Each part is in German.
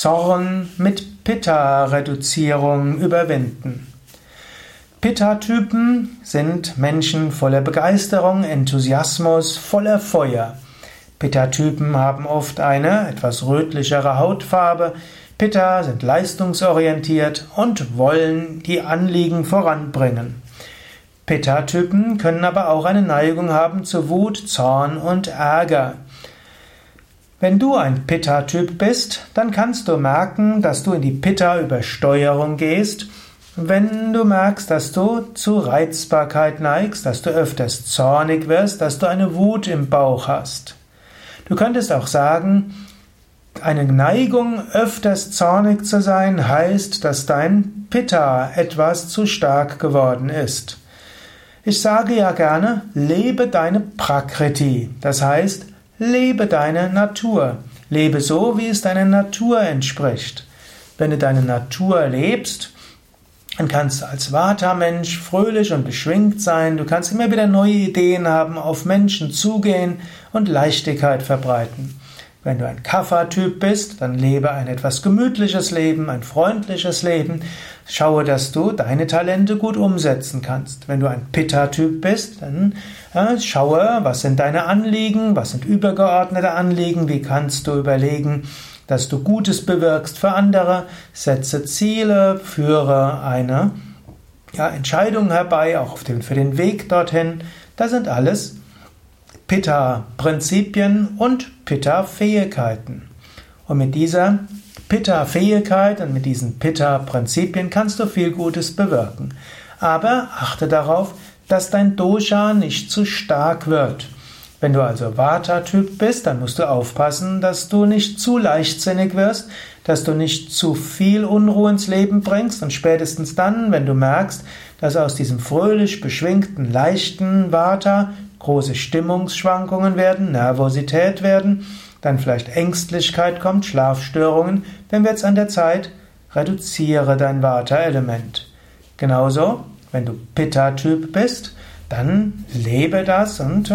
Zorn mit Pitta-Reduzierung überwinden. Pitta-Typen sind Menschen voller Begeisterung, Enthusiasmus, voller Feuer. Pitta-Typen haben oft eine etwas rötlichere Hautfarbe. Pitta sind leistungsorientiert und wollen die Anliegen voranbringen. Pitta-Typen können aber auch eine Neigung haben zu Wut, Zorn und Ärger. Wenn du ein Pitta-Typ bist, dann kannst du merken, dass du in die Pitta-Übersteuerung gehst. Wenn du merkst, dass du zu Reizbarkeit neigst, dass du öfters zornig wirst, dass du eine Wut im Bauch hast. Du könntest auch sagen, eine Neigung, öfters zornig zu sein, heißt, dass dein Pitta etwas zu stark geworden ist. Ich sage ja gerne, lebe deine Prakriti. Das heißt, Lebe deine Natur. Lebe so, wie es deiner Natur entspricht. Wenn du deine Natur lebst, dann kannst du als Vata-Mensch fröhlich und beschwingt sein. Du kannst immer wieder neue Ideen haben, auf Menschen zugehen und Leichtigkeit verbreiten. Wenn du ein Kapha-Typ bist, dann lebe ein etwas gemütliches Leben, ein freundliches Leben. Schaue, dass du deine Talente gut umsetzen kannst. Wenn du ein Pitta-Typ bist, dann äh, schaue, was sind deine Anliegen, was sind übergeordnete Anliegen, wie kannst du überlegen, dass du Gutes bewirkst für andere, setze Ziele, führe eine ja, Entscheidung herbei, auch den, für den Weg dorthin. Das sind alles Pitta-Prinzipien und Pitta-Fähigkeiten. Und mit dieser Pitta-Fähigkeit und mit diesen Pitta-Prinzipien kannst du viel Gutes bewirken. Aber achte darauf, dass dein Dosha nicht zu stark wird. Wenn du also Vata-Typ bist, dann musst du aufpassen, dass du nicht zu leichtsinnig wirst, dass du nicht zu viel Unruhe ins Leben bringst und spätestens dann, wenn du merkst, dass aus diesem fröhlich beschwingten, leichten Vata große Stimmungsschwankungen werden, Nervosität werden, dann vielleicht Ängstlichkeit kommt, Schlafstörungen, dann wird es an der Zeit, reduziere dein Vata-Element. Genauso, wenn du Pitta-Typ bist, dann lebe das und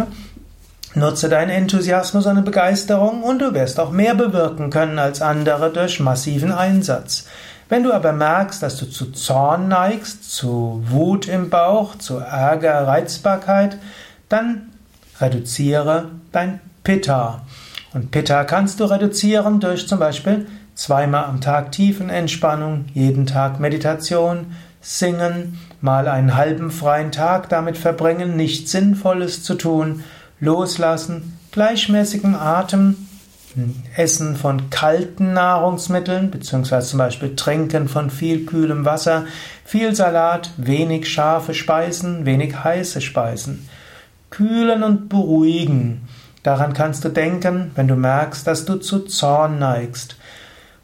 nutze deinen Enthusiasmus und Begeisterung und du wirst auch mehr bewirken können als andere durch massiven Einsatz. Wenn du aber merkst, dass du zu Zorn neigst, zu Wut im Bauch, zu Ärger, Reizbarkeit, dann reduziere dein Pitta. Und Pitta kannst du reduzieren durch zum Beispiel zweimal am Tag Tiefenentspannung, jeden Tag Meditation, Singen, mal einen halben freien Tag damit verbringen, nichts Sinnvolles zu tun, loslassen, gleichmäßigen Atem, Essen von kalten Nahrungsmitteln, beziehungsweise zum Beispiel Trinken von viel kühlem Wasser, viel Salat, wenig scharfe Speisen, wenig heiße Speisen kühlen und beruhigen. Daran kannst du denken, wenn du merkst, dass du zu Zorn neigst.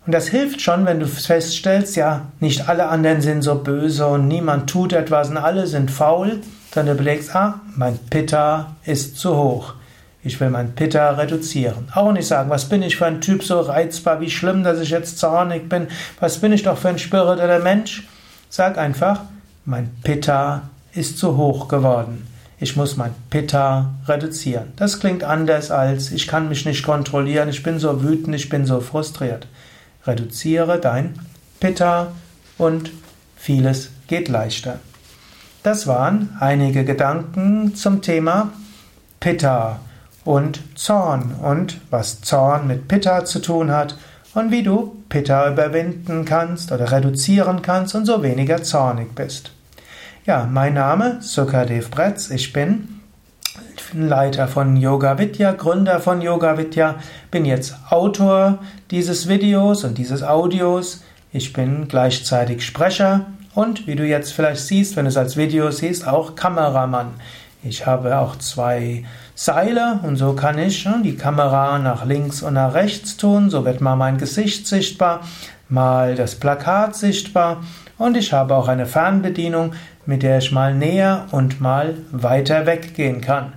Und das hilft schon, wenn du feststellst, ja, nicht alle anderen sind so böse und niemand tut etwas und alle sind faul, du überlegst, ah, mein Pitta ist zu hoch. Ich will mein Pitta reduzieren. Auch nicht sagen, was bin ich für ein Typ so reizbar, wie schlimm, dass ich jetzt zornig bin, was bin ich doch für ein spiritueller Mensch. Sag einfach, mein Pitta ist zu hoch geworden ich muss mein Pitta reduzieren. Das klingt anders als ich kann mich nicht kontrollieren, ich bin so wütend, ich bin so frustriert. Reduziere dein Pitta und vieles geht leichter. Das waren einige Gedanken zum Thema Pitta und Zorn und was Zorn mit Pitta zu tun hat und wie du Pitta überwinden kannst oder reduzieren kannst und so weniger zornig bist. Ja, mein Name Sukadev Bretz. Ich bin Leiter von Yoga Vidya, Gründer von Yoga Vidya, bin jetzt Autor dieses Videos und dieses Audios. Ich bin gleichzeitig Sprecher und wie du jetzt vielleicht siehst, wenn du es als Video siehst, auch Kameramann. Ich habe auch zwei Seile und so kann ich ne, die Kamera nach links und nach rechts tun. So wird mal mein Gesicht sichtbar, mal das Plakat sichtbar und ich habe auch eine Fernbedienung, mit der ich mal näher und mal weiter weggehen kann.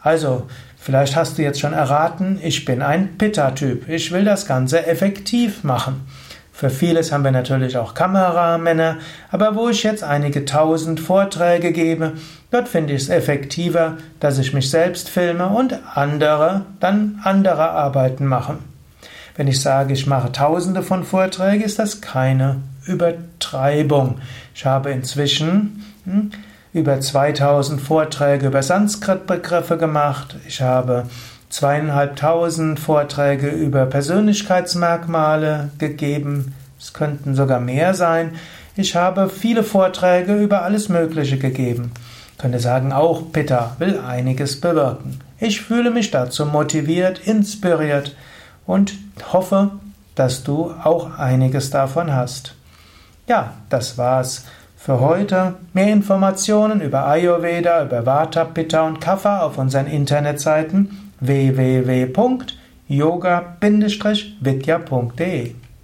Also, vielleicht hast du jetzt schon erraten, ich bin ein Pitta-Typ. Ich will das Ganze effektiv machen. Für vieles haben wir natürlich auch Kameramänner, aber wo ich jetzt einige tausend Vorträge gebe, dort finde ich es effektiver, dass ich mich selbst filme und andere dann andere Arbeiten machen. Wenn ich sage, ich mache tausende von Vorträgen, ist das keine Übertreibung. Ich habe inzwischen hm, über 2000 Vorträge über Sanskrit-Begriffe gemacht. Ich habe zweieinhalbtausend Vorträge über Persönlichkeitsmerkmale gegeben. Es könnten sogar mehr sein. Ich habe viele Vorträge über alles Mögliche gegeben. Ich könnte sagen, auch Pitta will einiges bewirken. Ich fühle mich dazu motiviert, inspiriert und hoffe, dass du auch einiges davon hast. Ja, das war's für heute. Mehr Informationen über Ayurveda, über Vata, Pitta und Kapha auf unseren Internetseiten www.yoga-vidya.de